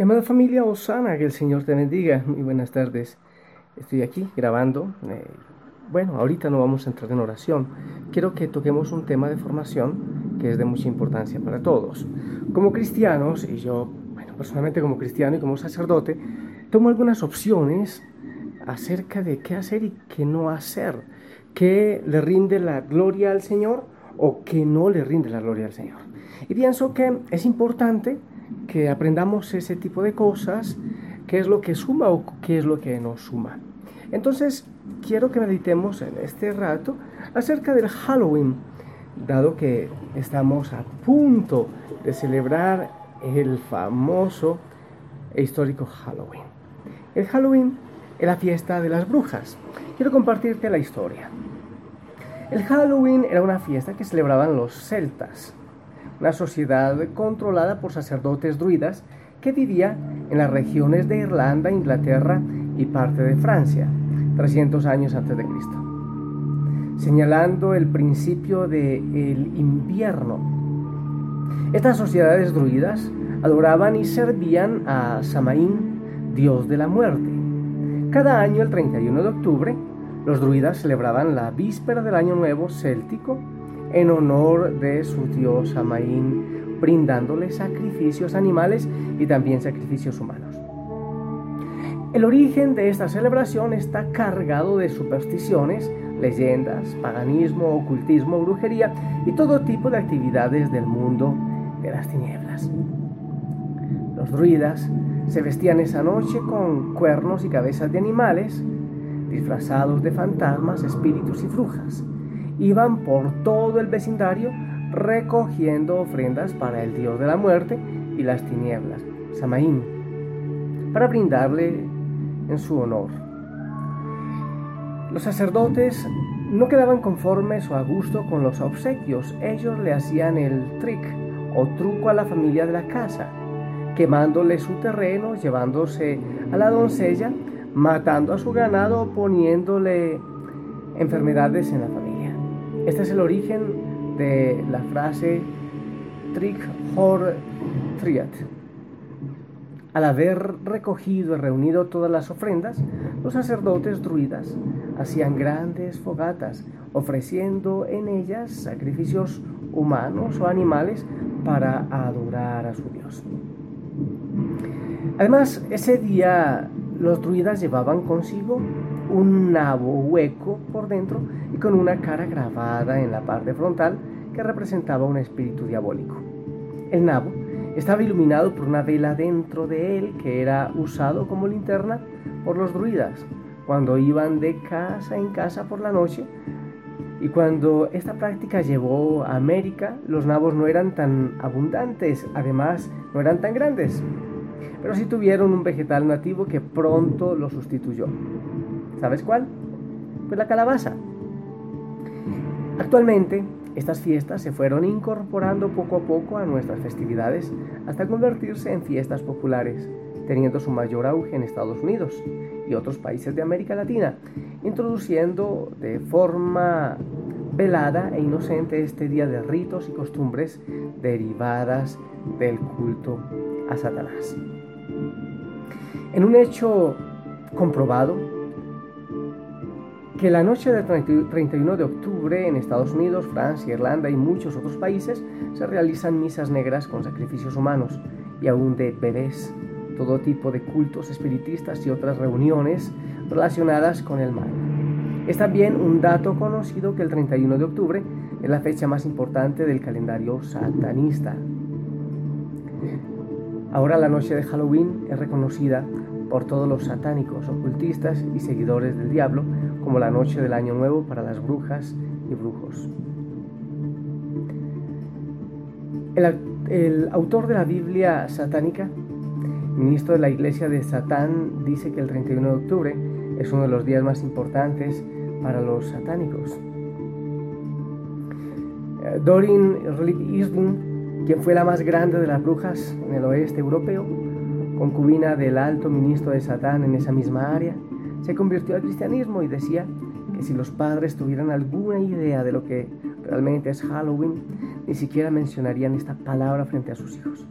Amada familia Osana, que el Señor te bendiga. Muy buenas tardes. Estoy aquí grabando. Eh, bueno, ahorita no vamos a entrar en oración. Quiero que toquemos un tema de formación que es de mucha importancia para todos. Como cristianos, y yo, bueno, personalmente como cristiano y como sacerdote, tomo algunas opciones acerca de qué hacer y qué no hacer. ¿Qué le rinde la gloria al Señor o qué no le rinde la gloria al Señor? Y pienso que es importante que aprendamos ese tipo de cosas, qué es lo que suma o qué es lo que no suma. Entonces, quiero que meditemos en este rato acerca del Halloween, dado que estamos a punto de celebrar el famoso e histórico Halloween. El Halloween es la fiesta de las brujas. Quiero compartirte la historia. El Halloween era una fiesta que celebraban los celtas una sociedad controlada por sacerdotes druidas que vivía en las regiones de Irlanda, Inglaterra y parte de Francia, 300 años antes de Cristo, señalando el principio del invierno. Estas sociedades druidas adoraban y servían a Samaín, dios de la muerte. Cada año, el 31 de octubre, los druidas celebraban la víspera del Año Nuevo céltico en honor de su dios Amaín, brindándole sacrificios animales y también sacrificios humanos. El origen de esta celebración está cargado de supersticiones, leyendas, paganismo, ocultismo, brujería y todo tipo de actividades del mundo de las tinieblas. Los druidas se vestían esa noche con cuernos y cabezas de animales, disfrazados de fantasmas, espíritus y brujas iban por todo el vecindario recogiendo ofrendas para el dios de la muerte y las tinieblas, Samaín, para brindarle en su honor. Los sacerdotes no quedaban conformes o a gusto con los obsequios, ellos le hacían el trick o truco a la familia de la casa, quemándole su terreno, llevándose a la doncella, matando a su ganado, poniéndole enfermedades en la familia. Este es el origen de la frase Trick Hor Triat. Al haber recogido y reunido todas las ofrendas, los sacerdotes druidas hacían grandes fogatas, ofreciendo en ellas sacrificios humanos o animales para adorar a su Dios. Además, ese día los druidas llevaban consigo un nabo hueco por dentro y con una cara grabada en la parte frontal que representaba un espíritu diabólico. El nabo estaba iluminado por una vela dentro de él que era usado como linterna por los druidas cuando iban de casa en casa por la noche y cuando esta práctica llegó a América, los nabos no eran tan abundantes, además no eran tan grandes pero sí tuvieron un vegetal nativo que pronto lo sustituyó. ¿Sabes cuál? Pues la calabaza. Actualmente, estas fiestas se fueron incorporando poco a poco a nuestras festividades hasta convertirse en fiestas populares, teniendo su mayor auge en Estados Unidos y otros países de América Latina, introduciendo de forma velada e inocente este día de ritos y costumbres derivadas del culto a Satanás. En un hecho comprobado, que la noche del 31 de octubre en Estados Unidos, Francia, Irlanda y muchos otros países se realizan misas negras con sacrificios humanos y aún de bebés, todo tipo de cultos espiritistas y otras reuniones relacionadas con el mal. Es también un dato conocido que el 31 de octubre es la fecha más importante del calendario satanista. Ahora la noche de Halloween es reconocida por todos los satánicos, ocultistas y seguidores del diablo como la noche del Año Nuevo para las brujas y brujos. El, autor de la Biblia satánica, ministro de la Iglesia de Satán, dice que el 31 de octubre es uno de los días más importantes para los satánicos. Eh, Dorin Irving quien fue la más grande de las brujas en el oeste europeo, concubina del alto ministro de Satán en esa misma área, se convirtió al cristianismo y decía que si los padres tuvieran alguna idea de lo que realmente es Halloween, ni siquiera mencionarían esta palabra frente a sus hijos.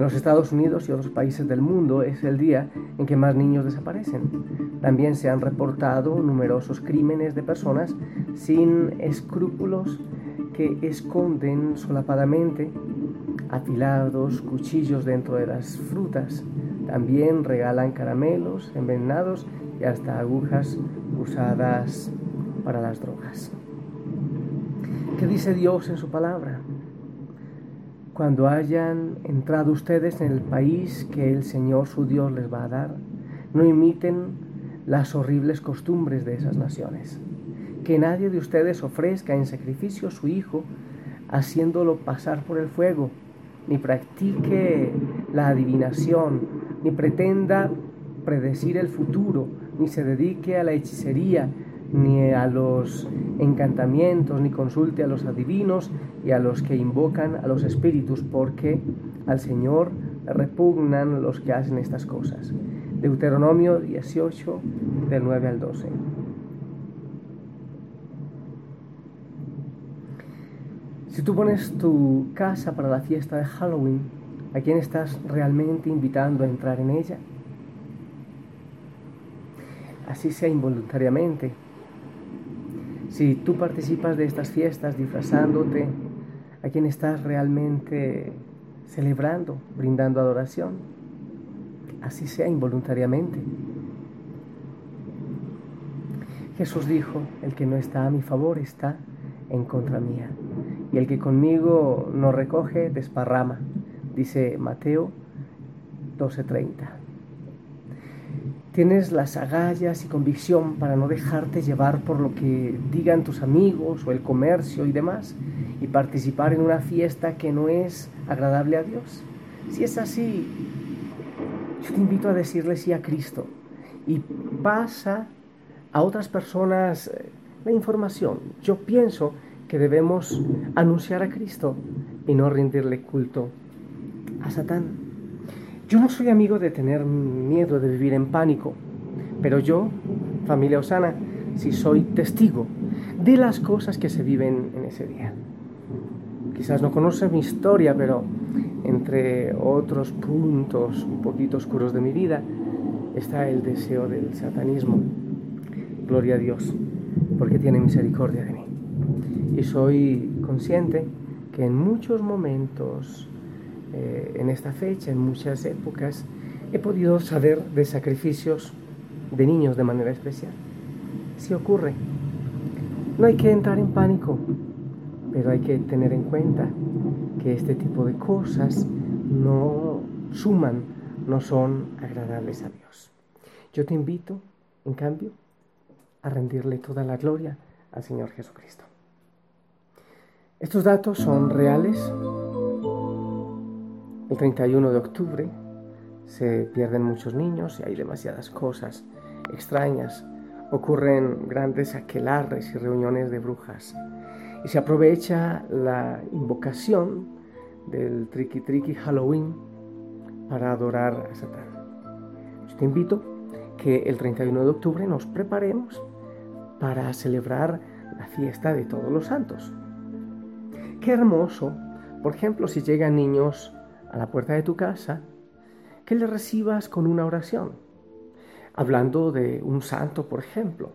En los Estados Unidos y otros países del mundo es el día en que más niños desaparecen. También se han reportado numerosos crímenes de personas sin escrúpulos que esconden solapadamente afilados cuchillos dentro de las frutas. También regalan caramelos envenenados y hasta agujas usadas para las drogas. ¿Qué dice Dios en su palabra? Cuando hayan entrado ustedes en el país que el Señor su Dios les va a dar, no imiten las horribles costumbres de esas naciones. Que nadie de ustedes ofrezca en sacrificio a su hijo, haciéndolo pasar por el fuego, ni practique la adivinación, ni pretenda predecir el futuro, ni se dedique a la hechicería, ni a los encantamientos, ni consulte a los adivinos y a los que invocan a los espíritus, porque al Señor repugnan los que hacen estas cosas. Deuteronomio 18, del 9 al 12. Si tú pones tu casa para la fiesta de Halloween, ¿a quién estás realmente invitando a entrar en ella? Así sea involuntariamente, si tú participas de estas fiestas disfrazándote, ¿a quién estás realmente celebrando, brindando adoración? Así sea involuntariamente. Jesús dijo, el que no está a mi favor está en contra mía. Y el que conmigo no recoge, desparrama, dice Mateo 12:30. Tienes las agallas y convicción para no dejarte llevar por lo que digan tus amigos o el comercio y demás y participar en una fiesta que no es agradable a Dios. Si es así, yo te invito a decirle sí a Cristo y pasa a otras personas eh, la información. Yo pienso que debemos anunciar a Cristo y no rendirle culto a Satán. Yo no soy amigo de tener miedo, de vivir en pánico, pero yo, familia Osana, sí soy testigo de las cosas que se viven en ese día. Quizás no conoces mi historia, pero entre otros puntos un poquito oscuros de mi vida está el deseo del satanismo. Gloria a Dios, porque tiene misericordia de mí. Y soy consciente que en muchos momentos eh, en esta fecha, en muchas épocas, he podido saber de sacrificios de niños de manera especial. Si ocurre, no hay que entrar en pánico, pero hay que tener en cuenta que este tipo de cosas no suman, no son agradables a Dios. Yo te invito, en cambio, a rendirle toda la gloria al Señor Jesucristo. Estos datos son reales, el 31 de octubre se pierden muchos niños y hay demasiadas cosas extrañas. Ocurren grandes aquelarres y reuniones de brujas. Y se aprovecha la invocación del Triki Triki Halloween para adorar a Satán. Yo te invito que el 31 de octubre nos preparemos para celebrar la fiesta de todos los santos. Qué hermoso, por ejemplo, si llegan niños a la puerta de tu casa, que le recibas con una oración, hablando de un santo, por ejemplo.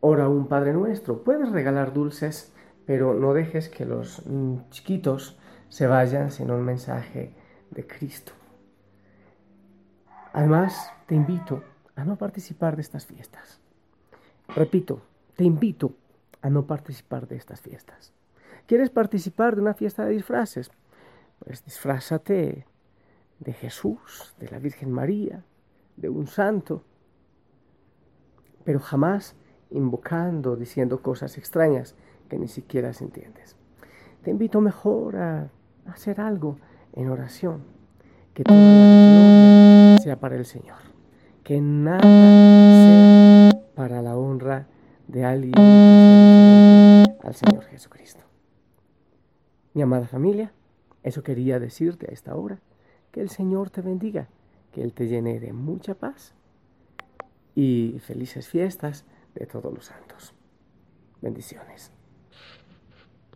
Ora un Padre Nuestro. Puedes regalar dulces, pero no dejes que los mm, chiquitos se vayan sin un mensaje de Cristo. Además, te invito a no participar de estas fiestas. Repito, te invito a no participar de estas fiestas. ¿Quieres participar de una fiesta de disfraces? pues disfrázate de Jesús, de la Virgen María, de un santo, pero jamás invocando, diciendo cosas extrañas que ni siquiera se entiendes. Te invito mejor a hacer algo en oración, que toda la sea para el Señor, que nada sea para la honra de alguien al Señor Jesucristo. Mi amada familia, eso quería decirte a esta hora. Que el Señor te bendiga, que Él te llene de mucha paz y felices fiestas de todos los santos. Bendiciones.